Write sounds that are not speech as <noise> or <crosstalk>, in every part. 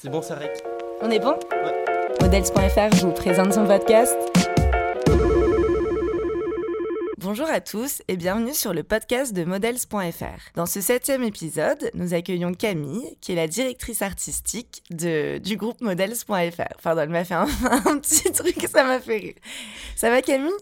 C'est bon, ça rec. On est bon Ouais. Models.fr vous présente son podcast. Bonjour à tous et bienvenue sur le podcast de Models.fr. Dans ce septième épisode, nous accueillons Camille, qui est la directrice artistique de, du groupe Models.fr. Pardon, elle m'a fait un, <laughs> un petit truc, ça m'a fait rire. Ça va Camille?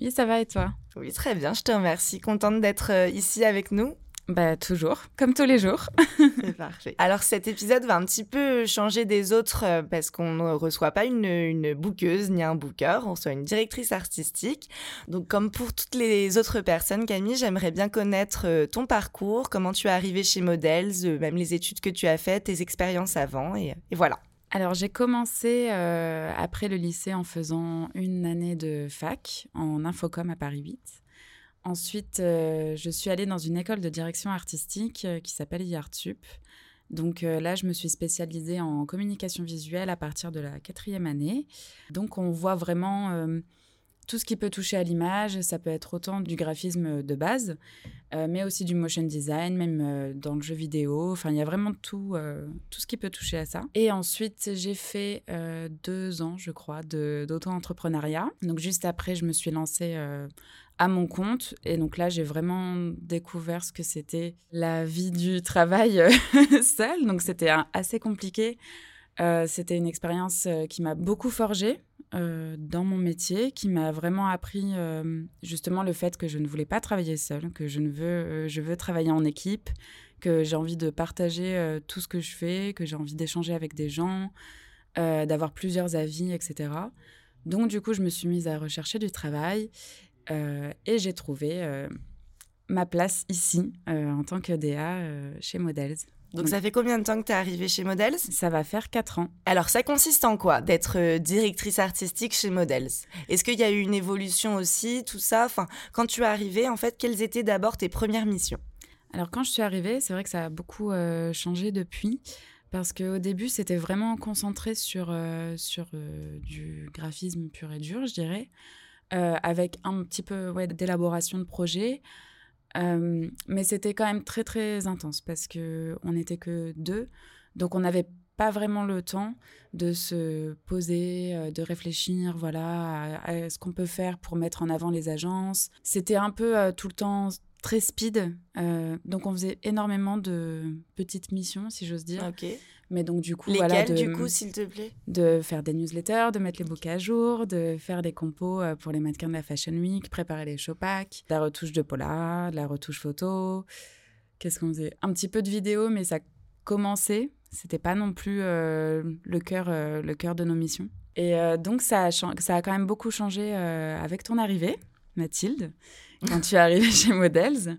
Oui, ça va et toi? Oui, très bien, je te remercie. Contente d'être euh, ici avec nous? Bah toujours, comme tous les jours. <laughs> C'est <laughs> parfait. Alors cet épisode va un petit peu changer des autres euh, parce qu'on ne reçoit pas une, une bookeuse ni un booker, on reçoit une directrice artistique. Donc comme pour toutes les autres personnes, Camille, j'aimerais bien connaître euh, ton parcours, comment tu es arrivée chez Models, euh, même les études que tu as faites, tes expériences avant et, et voilà. Alors j'ai commencé après le lycée en faisant une année de fac en infocom à Paris 8. Ensuite, euh, je suis allée dans une école de direction artistique euh, qui s'appelle IARTSUP. Donc euh, là, je me suis spécialisée en communication visuelle à partir de la quatrième année. Donc on voit vraiment tout ce qui peut toucher à l'image. Ça peut être autant du graphisme de base, mais aussi du motion design, même dans le jeu vidéo. Enfin, il y a vraiment tout, tout ce qui peut toucher à ça. Et ensuite, j'ai fait deux ans, je crois, d'auto-entrepreneuriat. Donc juste après, je me suis lancée à mon compte. Et donc là, j'ai vraiment découvert ce que c'était la vie du travail euh, <laughs> seul. Donc c'était assez compliqué. Euh, c'était une expérience euh, qui m'a beaucoup forgée dans mon métier, qui m'a vraiment appris justement le fait que je ne voulais pas travailler seule, que je ne veux, je veux travailler en équipe, que j'ai envie de partager tout ce que je fais, que j'ai envie d'échanger avec des gens, d'avoir plusieurs avis, etc. Donc du coup, je me suis mise à rechercher du travail et j'ai trouvé euh, ma place ici euh, en tant que DA euh, chez Models. Donc ça fait combien de temps que tu es arrivée chez Models? Ça va faire quatre ans. Alors ça consiste en quoi? D'être euh, directrice artistique chez Models? Est-ce qu'il y a eu une évolution aussi, tout ça? Enfin, quand tu es arrivée, en fait, quelles étaient d'abord tes premières missions? Alors quand je suis arrivée, c'est vrai que ça a beaucoup euh, changé depuis. Parce qu'au début, c'était vraiment concentré sur, euh, sur euh, du graphisme pur et dur, je dirais, euh, avec un petit peu d'élaboration de projet. Euh, mais c'était quand même très, très intense parce qu'on n'était que deux. Donc, on n'avait pas vraiment le temps de se poser, euh, de réfléchir voilà, à, ce qu'on peut faire pour mettre en avant les agences. C'était un peu tout le temps très speed. Euh, donc, on faisait énormément de petites missions, si j'ose dire. Ok. Mais donc, du coup, Lesquelles, voilà, de, du coup, s'il te plaît? de faire des newsletters, de mettre les bouquets à jour, de faire des compos euh, pour les mannequins de la Fashion Week, préparer les show packs, la retouche de Paula, la retouche photo. Qu'est-ce qu'on faisait? Un petit peu de vidéo, mais ça commençait. C'était pas non plus euh, le cœur euh, le cœur de nos missions. Et donc, ça a, ça a quand même beaucoup changé avec ton arrivée, Mathilde, <laughs> quand tu es arrivée chez Models.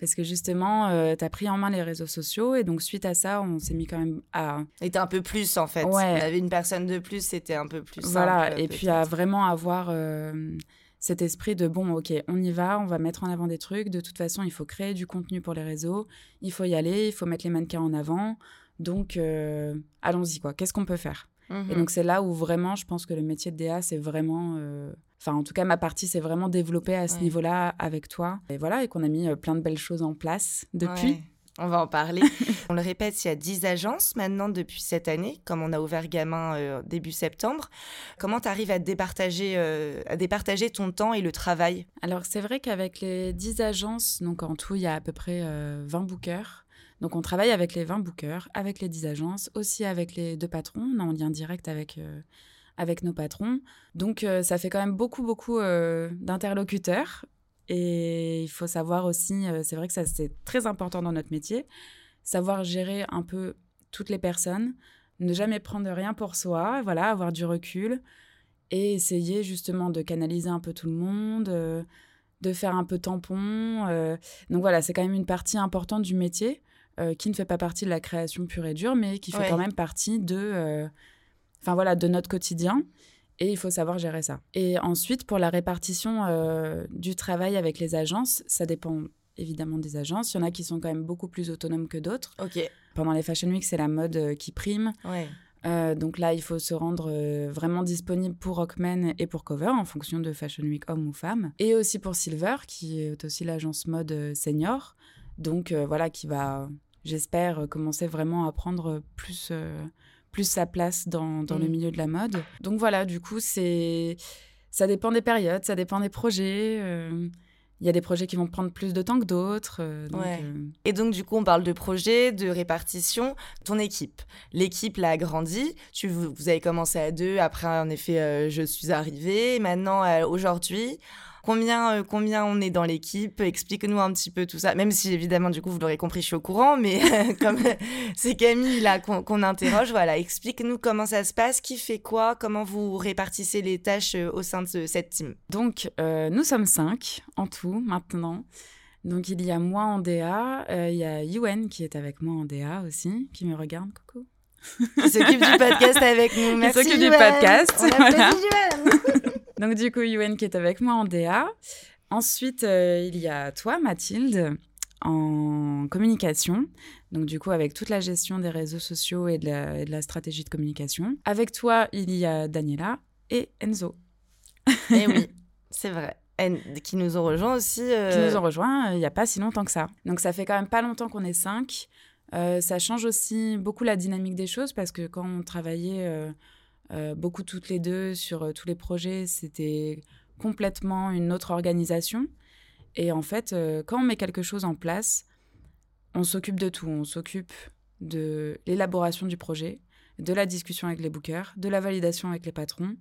Parce que justement, tu as pris en main les réseaux sociaux. Et donc, suite à ça, on s'est mis quand même à Et t'es un peu plus, en fait. Ouais. On avait une personne de plus, c'était un peu plus simple. Voilà, et puis à vraiment avoir euh, cet esprit de bon, ok, on y va, on va mettre en avant des trucs. De toute façon, il faut créer du contenu pour les réseaux, il faut y aller, il faut mettre les mannequins en avant. Donc, euh, allons-y, quoi. Qu'est-ce qu'on peut faire? Mhm. Et donc, c'est là où vraiment, je pense que le métier de DA, c'est vraiment. Enfin, en tout cas, ma partie s'est vraiment développée à ce Ouais. niveau-là avec toi. Et voilà, et qu'on a mis euh, plein de belles choses en place depuis. Ouais. On va en parler. <laughs> on le répète, il y a 10 agences maintenant depuis cette année, comme on a ouvert Gamin euh, début septembre. Comment tu arrives à départager, euh, à départager ton temps et le travail? Alors, c'est vrai qu'avec les 10 agences, donc en tout, il y a à peu près euh, 20 bookers. Donc, on travaille avec les 20 bookers, avec les 10 agences, aussi avec les deux patrons. On est en lien direct avec, avec nos patrons. Donc, euh, ça fait quand même beaucoup, beaucoup euh, d'interlocuteurs. Et il faut savoir aussi, euh, c'est vrai que ça, c'est très important dans notre métier, savoir gérer un peu toutes les personnes, ne jamais prendre rien pour soi, voilà, avoir du recul et essayer justement de canaliser un peu tout le monde, euh, de faire un peu tampon. euh. Donc voilà, c'est quand même une partie importante du métier euh, qui ne fait pas partie de la création pure et dure, mais qui fait Ouais. quand même partie de, enfin voilà, de notre quotidien. Et il faut savoir gérer ça. Et ensuite, pour la répartition euh, du travail avec les agences, ça dépend évidemment des agences. Il y en a qui sont quand même beaucoup plus autonomes que d'autres. Pendant les Fashion Week, c'est la mode euh, qui prime. Ouais. Euh, donc là, il faut se rendre euh, vraiment disponible pour Rockman et pour Cover en fonction de Fashion Week homme ou femme. Et aussi pour Silver, qui est aussi l'agence mode senior. Donc euh, voilà, qui va, j'espère, commencer vraiment à prendre plus, plus sa place dans, dans le Mm. milieu de la mode. Donc voilà, du coup, c'est ça dépend des périodes, ça dépend des projets. euh, Il y a des projets qui vont prendre plus de temps que d'autres. euh, Ouais. euh, Et donc, du coup, on parle de projet, de répartition. Ton équipe. L'équipe l'a agrandi. Tu, vous avez commencé à deux. Après, en effet, euh, je suis arrivée. Maintenant, aujourd'hui, combien, euh, combien on est dans l'équipe Explique-nous un petit peu tout ça. Même si, évidemment, du coup, vous l'aurez compris, je suis au courant. Mais <laughs> comme c'est Camille là qu'on interroge, voilà, explique-nous comment ça se passe, qui fait quoi, comment vous répartissez les tâches euh, au sein de cette team. Donc, euh, nous sommes cinq en tout maintenant. Donc, il y a moi en DA, euh, il y a Yuen qui est avec moi en DA aussi, qui me regarde, coucou. Qui s'occupe du podcast avec nous. <laughs> Merci. s'occupe du podcast, On voilà. <laughs> Donc, du coup, Yuen qui est avec moi en DA. Ensuite, euh, il y a toi, Mathilde, en communication. Donc, du coup, avec toute la gestion des réseaux sociaux et de la, et de la stratégie de communication. Avec toi, il y a Daniela et Enzo, Eh oui, c'est vrai. Qui nous ont rejoints aussi. euh, qui nous ont rejoints euh, il n'y a pas si longtemps que ça. Donc, ça fait quand même pas longtemps qu'on est cinq. Euh, ça change aussi beaucoup la dynamique des choses parce que quand on travaillait euh, beaucoup toutes les deux sur euh, tous les projets, c'était complètement une autre organisation. Et en fait, euh, quand on met quelque chose en place, on s'occupe de tout. On s'occupe de l'élaboration du projet, de la discussion avec les bookers, de la validation avec les patrons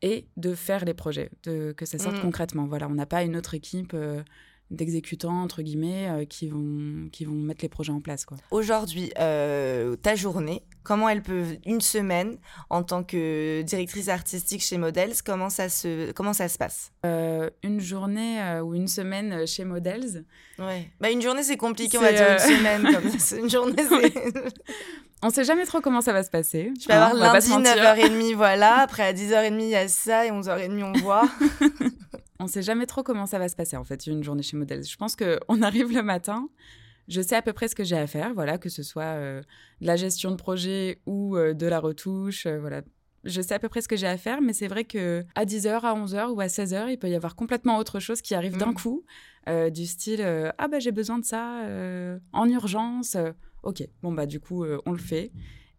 et de faire les projets, de, que ça sorte Mhm. concrètement. Voilà, on n'a pas une autre équipe euh, d'exécutants, entre guillemets, euh, qui, vont, qui vont mettre les projets en place. Quoi. Aujourd'hui, euh, ta journée, comment elle peut, une semaine, en tant que directrice artistique chez Models, comment ça se, comment ça se passe? Euh, une journée ou une semaine chez Models, Ouais. Bah, une journée, c'est compliqué, on va dire une semaine. Comme <laughs> ça. Une journée, c'est. on sait jamais trop comment ça va se passer. Je vais avoir lundi, se mentir. 9h30, voilà. Après, à 10h30, il y a ça, et 11h30, on voit. <laughs> On sait jamais trop comment ça va se passer en fait une journée chez Models. Je pense que on <laughs> arrive le matin, je sais à peu près ce que j'ai à faire, voilà, que ce soit euh, de la gestion de projet ou euh, de la retouche, euh, voilà. Je sais à peu près ce que j'ai à faire, mais c'est vrai que à 10h, à 11h ou à 16h, il peut y avoir complètement autre chose qui arrive d'un Mm. coup, du style ah bah j'ai besoin de ça en urgence. ok, bon bah du coup on le fait.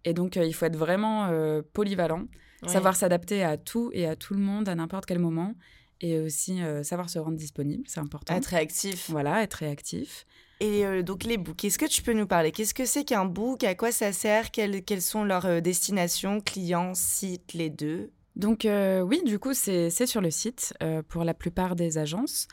Et donc il faut être vraiment polyvalent savoir s'adapter à tout et à tout le monde à n'importe quel moment et aussi euh, savoir se rendre disponible, c'est important. Être réactif. Voilà, être réactif. Et euh, donc les books, est-ce que tu peux nous parler? Qu'est-ce que c'est qu'un book? À quoi ça sert? Quelles, quelles sont leurs euh, destinations Clients, sites, les deux? Donc euh, oui, du coup, c'est c'est sur le site pour la plupart des agences.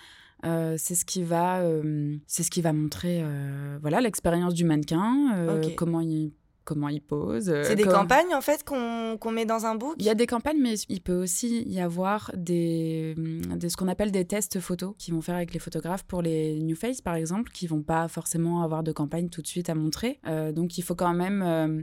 Euh, c'est ce qui va, euh, c'est ce qui va montrer, euh, voilà, l'expérience du mannequin, comment il, comment il pose. euh, C'est des campagnes en fait qu'on met dans un book? Il y a des campagnes, mais il peut aussi y avoir des, hum, des- ce qu'on appelle des tests photos qu'ils vont faire avec les photographes pour les New Face, par exemple, qui vont pas forcément avoir de campagne tout de suite à montrer. Euh, donc, il faut quand même euh,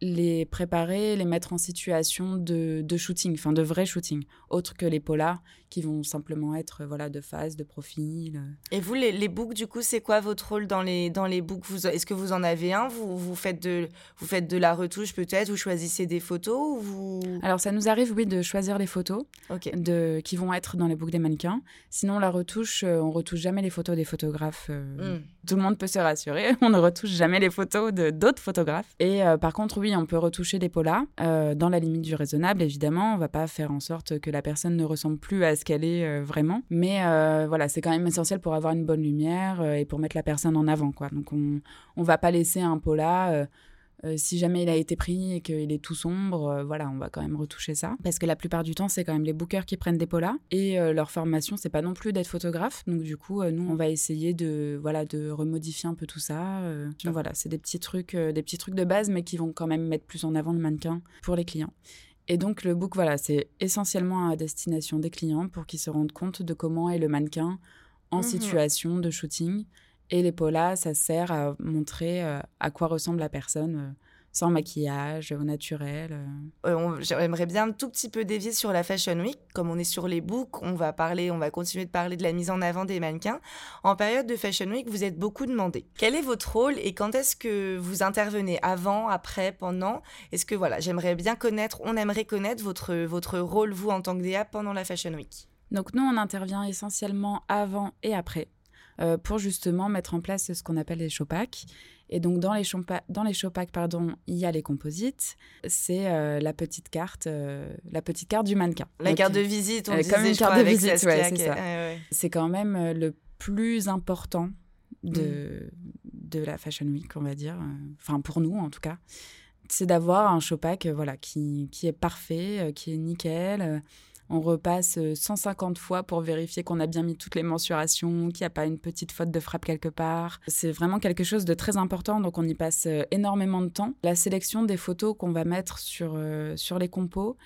les préparer, les mettre en situation de, de shooting, enfin de vrai shooting, autre que les polars qui vont simplement être euh, voilà de face, de profil. euh. Et vous, les, les books, du coup, c'est quoi votre rôle dans les, dans les books? Vous, Est-ce que vous en avez un? Vous, vous, faites de, vous faites de la retouche peut-être? Vous choisissez des photos ou vous... Alors, ça nous arrive, oui, de choisir les photos. Ok. de, qui vont être dans les books des mannequins. Sinon, la retouche, euh, on retouche jamais les photos des photographes. euh, Hmm. Tout le monde peut se rassurer. <laughs> On ne retouche jamais les photos de d'autres photographes. Et euh, par contre, oui, on peut retoucher des polars euh, dans la limite du raisonnable, évidemment. On va pas faire en sorte que la personne ne ressemble plus à ce qu'elle est euh, vraiment. Mais euh, voilà, c'est quand même essentiel pour avoir une bonne lumière euh, et pour mettre la personne en avant, quoi. Donc, on on va pas laisser un polar. euh, si jamais il a été pris et qu'il est tout sombre, voilà, on va quand même retoucher ça. Parce que la plupart du temps, c'est quand même les bookers qui prennent des polas. Et leur formation, c'est pas non plus d'être photographe. Donc du coup, nous, on va essayer de, voilà, de remodifier un peu tout ça. Donc, voilà, c'est des petits trucs, des petits trucs de base, mais qui vont quand même mettre plus en avant le mannequin pour les clients. Et donc le book, voilà, c'est essentiellement à destination des clients pour qu'ils se rendent compte de comment est le mannequin en Mhm. situation de shooting. Et les polas, ça sert à montrer euh, à quoi ressemble la personne euh, sans maquillage, au naturel. euh. Euh, J'aimerais bien un tout petit peu dévier sur la Fashion Week. Comme on est sur les books, on va parler, on va continuer de parler de la mise en avant des mannequins. En période de Fashion Week, vous êtes beaucoup demandé. Quel est votre rôle et quand est-ce que vous intervenez? Avant, après, pendant? Est-ce que voilà, j'aimerais bien connaître, on aimerait connaître votre votre rôle vous en tant que DA pendant la Fashion Week? Donc nous, on intervient essentiellement avant et après euh, pour justement mettre en place ce qu'on appelle les showpacks. Et donc, dans les, dans les showpacks, pardon, il y a les composites. C'est euh, la petite carte, euh, la petite carte du mannequin. La carte de visite, on disait, comme une carte de visite, ouais, c'est ça. C'est quand même euh, le plus important de, mm. de la Fashion Week, on va dire. Enfin, pour nous, en tout cas. C'est d'avoir un showpack voilà, qui, qui est parfait, qui est nickel on repasse 150 euh, fois pour vérifier qu'on a bien mis toutes les mensurations, qu'il n'y a pas une petite faute de frappe quelque part. C'est vraiment quelque chose de très important, donc on y passe euh, énormément de temps. La sélection des photos qu'on va mettre sur, euh, sur les compos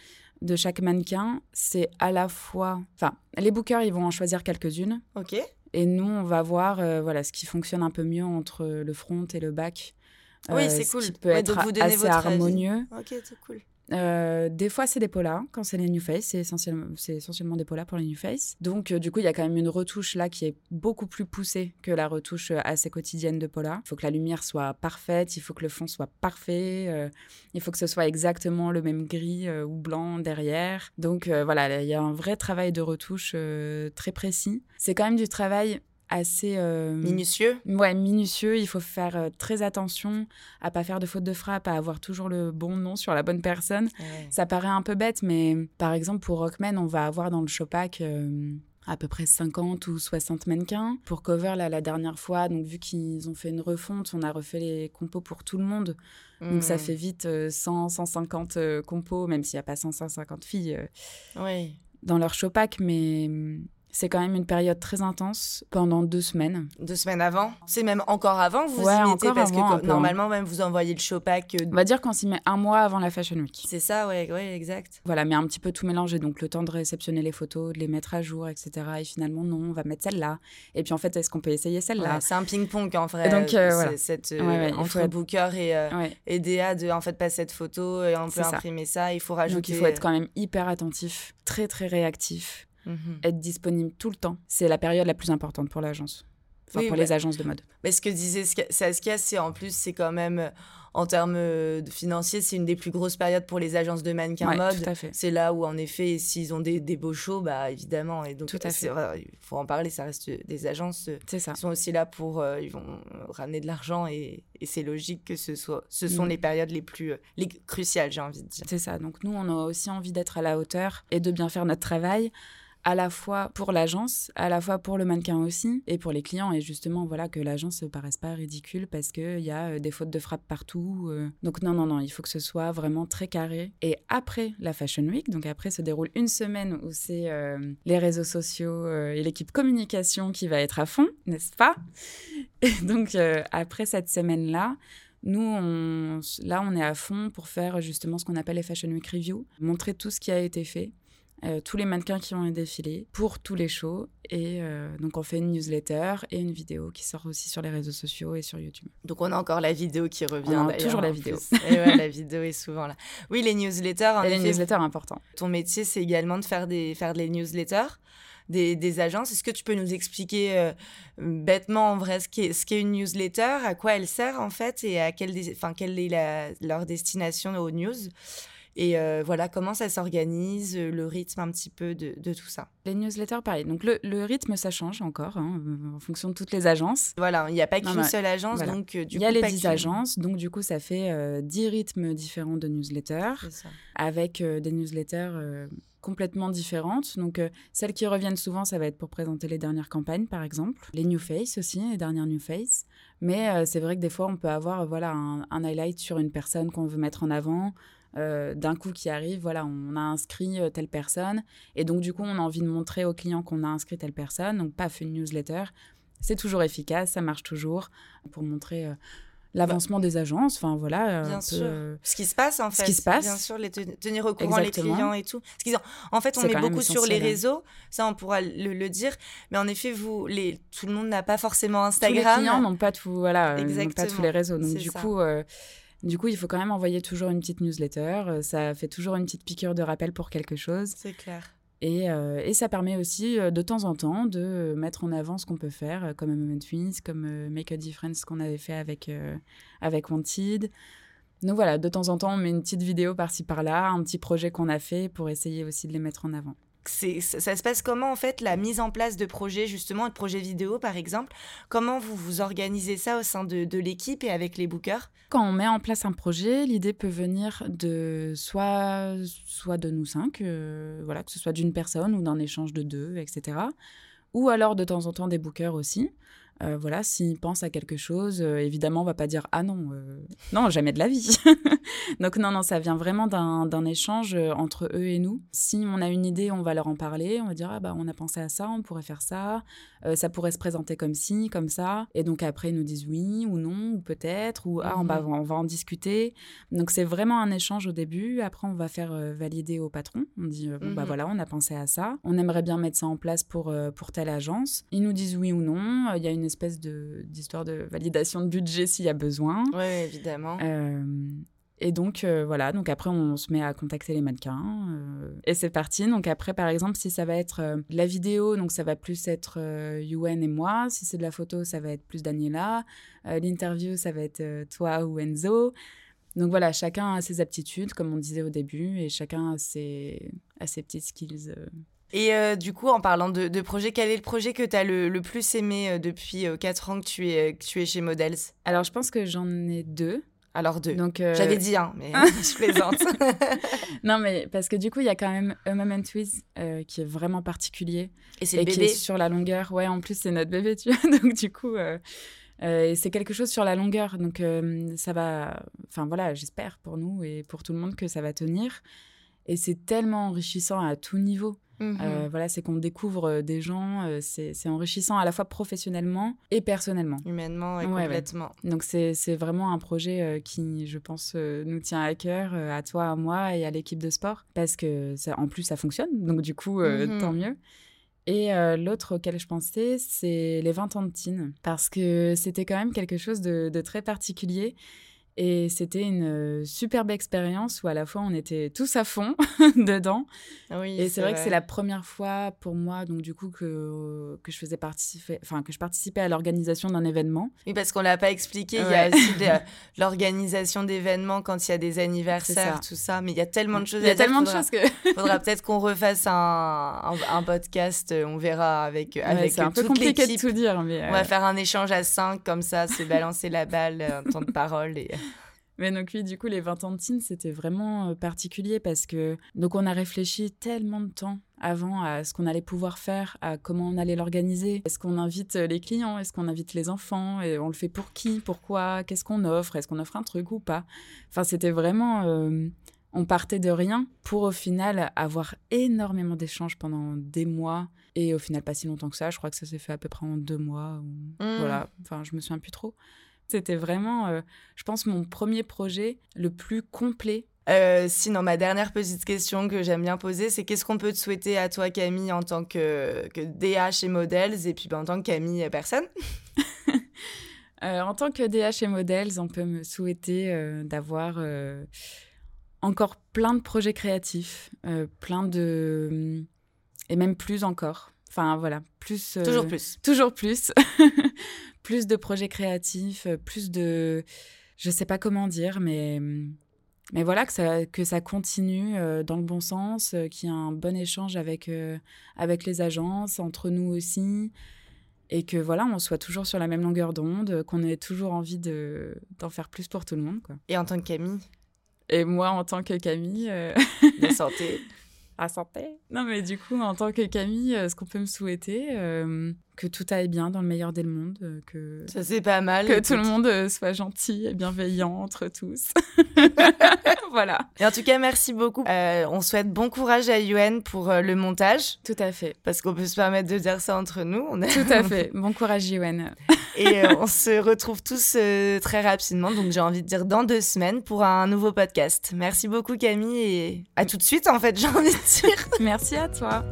de chaque mannequin, c'est à la fois... Enfin, les bookers, ils vont en choisir quelques-unes. Ok. Et nous, on va voir voilà, ce qui fonctionne un peu mieux entre le front et le back. Oui, c'est cool. Qui peut être assez harmonieux. Ok, c'est cool. Euh, des fois, c'est des polas. Quand c'est les New Face, c'est essentiellement, des polas pour les New Face. Donc, euh, du coup, il y a quand même une retouche là qui est beaucoup plus poussée que la retouche euh, assez quotidienne de pola. Il faut que la lumière soit parfaite, il faut que le fond soit parfait, il faut que ce soit exactement le même gris ou blanc derrière. Donc, voilà, il y a un vrai travail de retouche très précis. C'est quand même du travail assez euh, minutieux. Ouais, minutieux. Il faut faire euh, très attention à pas faire de faute de frappe, à avoir toujours le bon nom sur la bonne personne. Ça paraît un peu bête, mais par exemple pour Rockman, on va avoir dans le Showpack euh, à peu près 50 ou 60 mannequins. Pour Cover, là, la dernière fois, donc vu qu'ils ont fait une refonte, on a refait les compos pour tout le monde. Donc ça hmm. fait vite 100, 150 compos, même s'il n'y a pas 150 filles dans leur Showpack, mais c'est quand même une période très intense pendant deux semaines. Deux semaines avant? C'est même encore avant vous ouais, y mettez parce que hein. normalement même vous envoyez le showpack. On va dire qu'on s'y met un mois avant la Fashion Week. C'est ça, ouais, ouais, exact. Voilà, mais un petit peu tout mélangé. Donc le temps de réceptionner les photos, de les mettre à jour, etc. Et finalement, non, on va mettre celle-là. Et puis en fait, est-ce qu'on peut essayer celle-là? C'est un ping-pong en vrai. Et donc, euh, voilà. Cette, euh, entre Booker et, euh, et DA de en fait pas cette photo et on peut imprimer ça. Il faut rajouter. Donc il faut être quand même hyper attentif, très très réactif Mhm. être disponible tout le temps. C'est la période la plus importante pour l'agence. Enfin, pour les agences de mode. Mais ce que disait Saskia, c'est en plus, c'est quand même en termes euh, financiers, c'est une des plus grosses périodes pour les agences de mannequins mode. C'est là où, en effet, s'ils ont des, des, beaux shows, bah, évidemment. Et donc, tout à fait. il faut en parler, ça reste des agences qui ça. sont aussi là pour. Euh, ils vont ramener de l'argent et, et c'est logique que ce, soit, ce sont mm. les périodes les plus euh, les cruciales, j'ai envie de dire. C'est ça. Donc, nous, on a aussi envie d'être à la hauteur et de bien faire notre travail à la fois pour l'agence, à la fois pour le mannequin aussi, et pour les clients. Et justement, voilà, que l'agence ne paraisse pas ridicule parce qu'il y a euh, des fautes de frappe partout. Euh. Donc non, non, non, il faut que ce soit vraiment très carré. Et après la Fashion Week, donc après se déroule une semaine où c'est euh, les réseaux sociaux et l'équipe communication qui va être à fond, n'est-ce pas? <laughs> Et donc après cette semaine-là, nous, là, on est à fond pour faire justement ce qu'on appelle les Fashion Week Review, montrer tout ce qui a été fait, euh, tous les mannequins qui ont défilé pour tous les shows. Et euh, donc, on fait une newsletter et une vidéo qui sort aussi sur les réseaux sociaux et sur YouTube. Donc, on a encore la vidéo qui revient. On a toujours la vidéo. et ouais, <laughs> la vidéo est souvent là. Oui, les newsletters. En et les newsletters, important. Ton métier, c'est également de faire des, faire des newsletters. Des, des, agences. Est-ce que tu peux nous expliquer euh, bêtement en vrai ce qu'est, ce qu'est une newsletter, à quoi elle sert en fait et à quelle, enfin, quelle est la, leur destination aux news? Et euh, voilà, comment ça s'organise, euh, le rythme un petit peu de, tout ça. Les newsletters, pareil. Donc le, rythme, ça change encore hein, euh, en fonction de toutes les agences. Voilà, il n'y a pas qu'une seule agence, donc du Il y a les 10 agences, donc du coup, ça fait 10 rythmes différents de newsletters, avec des newsletters complètement différentes. Donc, celles qui reviennent souvent, ça va être pour présenter les dernières campagnes, par exemple. Les New Face aussi, les dernières New Face. Mais c'est vrai que des fois, on peut avoir voilà, un, highlight sur une personne qu'on veut mettre en avant, euh, d'un coup qui arrive, voilà, on a inscrit euh, telle personne, et donc du coup on a envie de montrer aux clients qu'on a inscrit telle personne, donc paf, une newsletter, c'est toujours efficace, ça marche toujours, pour montrer euh, l'avancement des agences, enfin voilà. Bien sûr. ce qui se passe en fait. Ce qui se passe. Bien sûr, les tenir au courant les clients et tout. en fait, on met beaucoup sur les réseaux, ça on pourra le, dire, mais en effet, vous, les, tout le monde n'a pas forcément Instagram. Tous les clients n'ont pas tout, voilà, pas tous les réseaux, donc du coup. Du coup, il faut quand même envoyer toujours une petite newsletter. Euh, ça fait toujours une petite piqûre de rappel pour quelque chose. C'est clair. Et, euh, et, ça permet aussi euh, de temps en temps de mettre en avant ce qu'on peut faire, comme Moment Twins, comme Make a Difference qu'on avait fait avec, avec Wanted. Donc voilà, de temps en temps, on met une petite vidéo par-ci par-là, un petit projet qu'on a fait pour essayer aussi de les mettre en avant. Ça se passe comment en fait la mise en place de projets justement, de projets vidéo par exemple? Comment vous vous organisez ça au sein de, de l'équipe et avec les bookers? Quand on met en place un projet, l'idée peut venir de soit, soit de nous cinq, euh, voilà, que ce soit d'une personne ou d'un échange de deux, etc. Ou alors de temps en temps des bookers aussi. Euh, voilà, s'ils pensent à quelque chose, euh, évidemment, on va pas dire ah non, euh, non, jamais de la vie. <laughs> Donc non, non, ça vient vraiment d'un échange entre eux et nous. Si on a une idée, on va leur en parler, on va dire ah bah on a pensé à ça, on pourrait faire ça, ça pourrait se présenter comme ci, comme ça. Et donc après ils nous disent oui ou non ou peut-être ou ah on, va, mhm. on va en discuter. Donc c'est vraiment un échange au début. Après on va faire valider au patron. On dit bon bah mhm. voilà, on a pensé à ça, on aimerait bien mettre ça en place pour pour telle agence. Ils nous disent oui ou non. Il y a une espèce d'histoire de, validation de budget s'il y a besoin. Oui, évidemment. Euh, et donc, euh, voilà, donc après, on se met à contacter les mannequins euh, et c'est parti. Donc après, par exemple, si ça va être la vidéo, donc ça va plus être Yuen et moi. Si c'est de la photo, ça va être plus Daniela. L'interview, ça va être toi ou Enzo. Donc voilà, chacun a ses aptitudes, comme on disait au début, et chacun a ses, a ses petites skills et euh, du coup, en parlant de, de, projet, quel est le projet que tu as le, le, plus aimé euh, depuis 4 euh, ans que tu es, que tu es chez Models? Alors, je pense que j'en ai deux. Alors deux. Donc J'avais dit un, mais <laughs> <laughs> je plaisante. <laughs> non, mais parce que du coup, il y a quand même A Moment With qui est vraiment particulier. Et c'est. Qui est sur la longueur. Ouais, en plus, c'est notre bébé, tu vois. Donc, du coup, c'est quelque chose sur la longueur. Donc, ça va. Enfin, voilà, j'espère pour nous et pour tout le monde que ça va tenir. Et c'est tellement enrichissant à tout niveau. Euh, mhm. voilà, c'est qu'on découvre euh, des gens, euh, c'est enrichissant à la fois professionnellement et personnellement. Humainement et complètement. Donc c'est vraiment un projet qui, je pense, nous tient à cœur, à toi, à moi et à l'équipe de sport, parce que ça, en plus ça fonctionne, donc du coup, mhm. tant mieux. Et l'autre auquel je pensais, c'est les 20 ans de Tine, parce que c'était quand même quelque chose de, de très particulier. Et c'était une euh, superbe expérience où à la fois on était tous à fond <laughs> dedans. Oui, et c'est vrai, que c'est la première fois pour moi, donc du coup, que, que je faisais participer, enfin, que je participais à l'organisation d'un événement. Oui, parce qu'on l'a pas expliqué, il y a aussi <laughs> l'organisation d'événements quand il y a des anniversaires, tout ça. Mais il y a tellement de choses Il y a tellement de choses que. faudra peut-être qu'on <laughs> refasse un, un, podcast, on verra avec, avec C'est un peu compliqué de tout dire. Mais On va euh, faire un échange à cinq, comme ça, se balancer la balle, un temps de parole. Et... Mais donc oui, du coup, les 20 ans de Tine, c'était vraiment euh, particulier parce que donc on a réfléchi tellement de temps avant à ce qu'on allait pouvoir faire, à comment on allait l'organiser. Est-ce qu'on invite euh, les clients? Est-ce qu'on invite les enfants? Et on le fait pour qui? Pourquoi? Qu'est-ce qu'on offre? Est-ce qu'on offre un truc ou pas? Enfin, c'était vraiment... Euh, on partait de rien pour au final avoir énormément d'échanges pendant des mois et au final pas si longtemps que ça. Je crois que ça s'est fait à peu près en deux mois. Mmh. Voilà, enfin je me souviens plus trop. C'était vraiment, euh, je pense, mon premier projet le plus complet. Euh, sinon, ma dernière petite question que j'aime bien poser, c'est qu'est-ce qu'on peut te souhaiter à toi, Camille, en tant que, que DH et Models, et puis ben, en tant que Camille, euh, personne? <laughs> En tant que DH et Models, on peut me souhaiter d'avoir encore plein de projets créatifs, plein de... et même plus encore. Enfin, voilà, plus... toujours plus. Toujours plus. <laughs> plus de projets créatifs, euh, plus de... Je sais pas comment dire, mais... Mais voilà, que ça, que ça continue euh, dans le bon sens, euh, qu'il y a un bon échange avec, avec les agences, entre nous aussi, et que voilà, on soit toujours sur la même longueur d'onde, qu'on ait toujours envie d'en faire plus pour tout le monde. Quoi. Et en tant que Camille? Et moi, en tant que Camille... La santé <laughs> à santé. Non, mais du coup, en tant que Camille, ce qu'on peut me souhaiter, que tout aille bien dans le meilleur des mondes, euh, que ça c'est pas mal, que tout le monde euh, soit gentil et bienveillant entre tous. <laughs> voilà. Et en tout cas, merci beaucoup. Euh, on souhaite bon courage à Yuen pour le montage. Tout à fait. Parce qu'on peut se permettre de dire ça entre nous. On Tout à <laughs> fait. Bon courage Yuen. Et on se retrouve tous très rapidement, donc j'ai envie de dire dans deux semaines pour un nouveau podcast. Merci beaucoup Camille et à tout de suite en fait, j'ai envie de dire. <laughs> merci à toi.